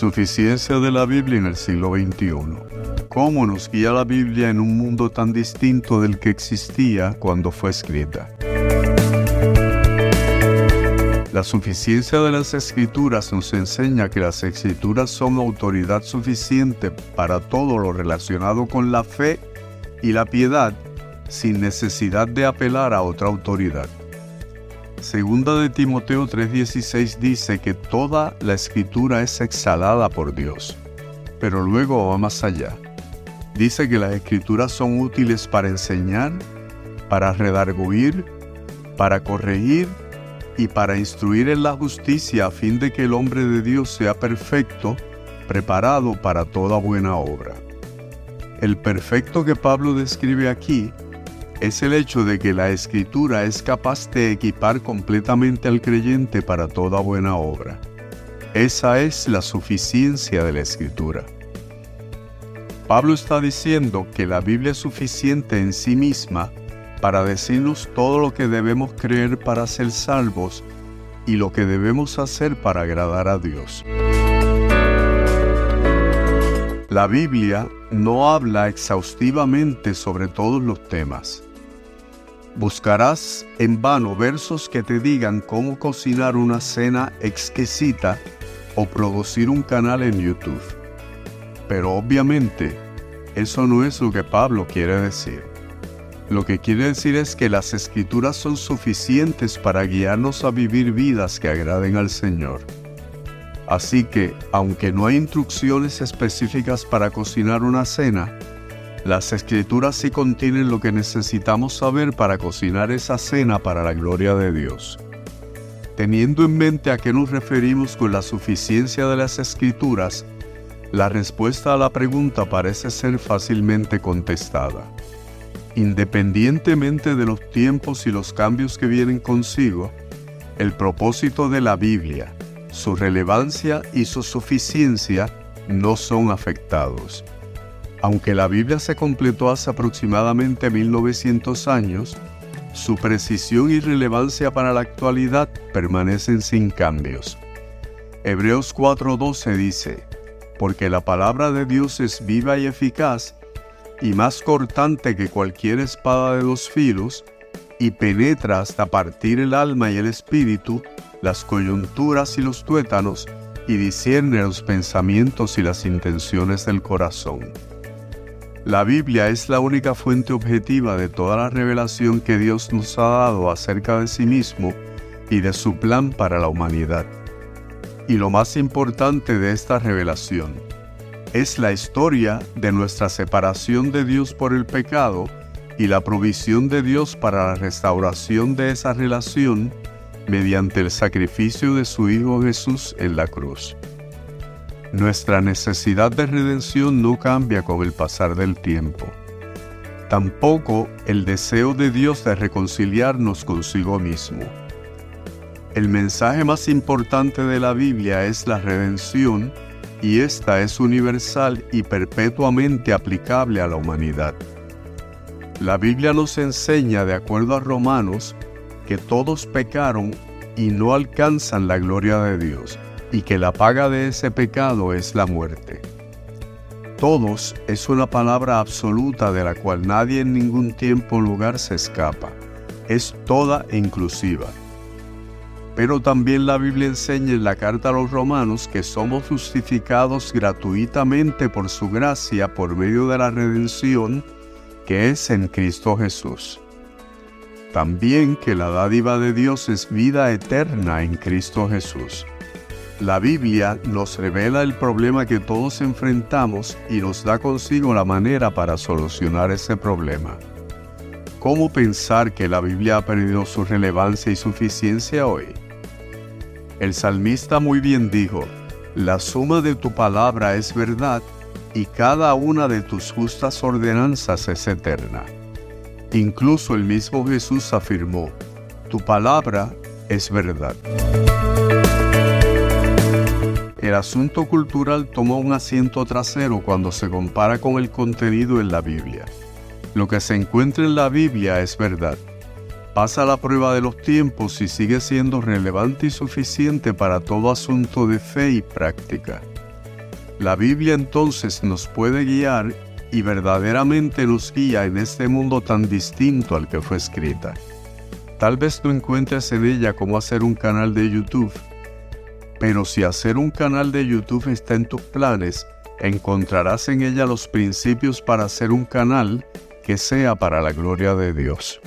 Suficiencia de la Biblia en el siglo XXI. ¿Cómo nos guía la Biblia en un mundo tan distinto del que existía cuando fue escrita? La suficiencia de las escrituras nos enseña que las escrituras son autoridad suficiente para todo lo relacionado con la fe y la piedad sin necesidad de apelar a otra autoridad. Segunda de Timoteo 3:16 dice que toda la escritura es exhalada por Dios, pero luego va más allá. Dice que las escrituras son útiles para enseñar, para redarguir, para corregir y para instruir en la justicia a fin de que el hombre de Dios sea perfecto, preparado para toda buena obra. El perfecto que Pablo describe aquí es el hecho de que la escritura es capaz de equipar completamente al creyente para toda buena obra. Esa es la suficiencia de la escritura. Pablo está diciendo que la Biblia es suficiente en sí misma para decirnos todo lo que debemos creer para ser salvos y lo que debemos hacer para agradar a Dios. La Biblia no habla exhaustivamente sobre todos los temas. Buscarás en vano versos que te digan cómo cocinar una cena exquisita o producir un canal en YouTube. Pero obviamente, eso no es lo que Pablo quiere decir. Lo que quiere decir es que las escrituras son suficientes para guiarnos a vivir vidas que agraden al Señor. Así que, aunque no hay instrucciones específicas para cocinar una cena, las escrituras sí contienen lo que necesitamos saber para cocinar esa cena para la gloria de Dios. Teniendo en mente a qué nos referimos con la suficiencia de las escrituras, la respuesta a la pregunta parece ser fácilmente contestada. Independientemente de los tiempos y los cambios que vienen consigo, el propósito de la Biblia, su relevancia y su suficiencia no son afectados. Aunque la Biblia se completó hace aproximadamente 1900 años, su precisión y relevancia para la actualidad permanecen sin cambios. Hebreos 4:12 dice, porque la palabra de Dios es viva y eficaz, y más cortante que cualquier espada de dos filos, y penetra hasta partir el alma y el espíritu, las coyunturas y los tuétanos, y discierne los pensamientos y las intenciones del corazón. La Biblia es la única fuente objetiva de toda la revelación que Dios nos ha dado acerca de sí mismo y de su plan para la humanidad. Y lo más importante de esta revelación es la historia de nuestra separación de Dios por el pecado y la provisión de Dios para la restauración de esa relación mediante el sacrificio de su Hijo Jesús en la cruz. Nuestra necesidad de redención no cambia con el pasar del tiempo. Tampoco el deseo de Dios de reconciliarnos consigo mismo. El mensaje más importante de la Biblia es la redención y esta es universal y perpetuamente aplicable a la humanidad. La Biblia nos enseña, de acuerdo a Romanos, que todos pecaron y no alcanzan la gloria de Dios y que la paga de ese pecado es la muerte. Todos es una palabra absoluta de la cual nadie en ningún tiempo o lugar se escapa. Es toda e inclusiva. Pero también la Biblia enseña en la carta a los romanos que somos justificados gratuitamente por su gracia por medio de la redención que es en Cristo Jesús. También que la dádiva de Dios es vida eterna en Cristo Jesús. La Biblia nos revela el problema que todos enfrentamos y nos da consigo la manera para solucionar ese problema. ¿Cómo pensar que la Biblia ha perdido su relevancia y suficiencia hoy? El salmista muy bien dijo, la suma de tu palabra es verdad y cada una de tus justas ordenanzas es eterna. Incluso el mismo Jesús afirmó, tu palabra es verdad. El asunto cultural tomó un asiento trasero cuando se compara con el contenido en la Biblia. Lo que se encuentra en la Biblia es verdad. Pasa la prueba de los tiempos y sigue siendo relevante y suficiente para todo asunto de fe y práctica. La Biblia entonces nos puede guiar y verdaderamente nos guía en este mundo tan distinto al que fue escrita. Tal vez no encuentres en ella cómo hacer un canal de YouTube, pero si hacer un canal de YouTube está en tus planes, encontrarás en ella los principios para hacer un canal que sea para la gloria de Dios.